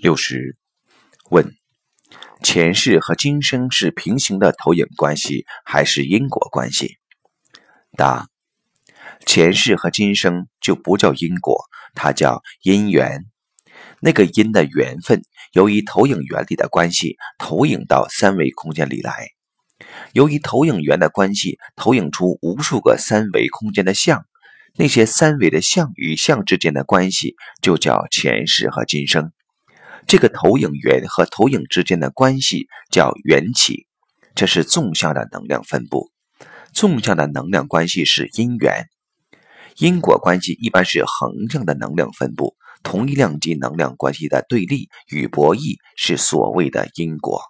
六十问：前世和今生是平行的投影关系，还是因果关系？答：前世和今生就不叫因果，它叫因缘。那个因的缘分，由于投影原理的关系，投影到三维空间里来。由于投影源的关系，投影出无数个三维空间的像。那些三维的像与像之间的关系，就叫前世和今生。这个投影源和投影之间的关系叫缘起，这是纵向的能量分布。纵向的能量关系是因缘，因果关系一般是横向的能量分布。同一量级能量关系的对立与博弈是所谓的因果。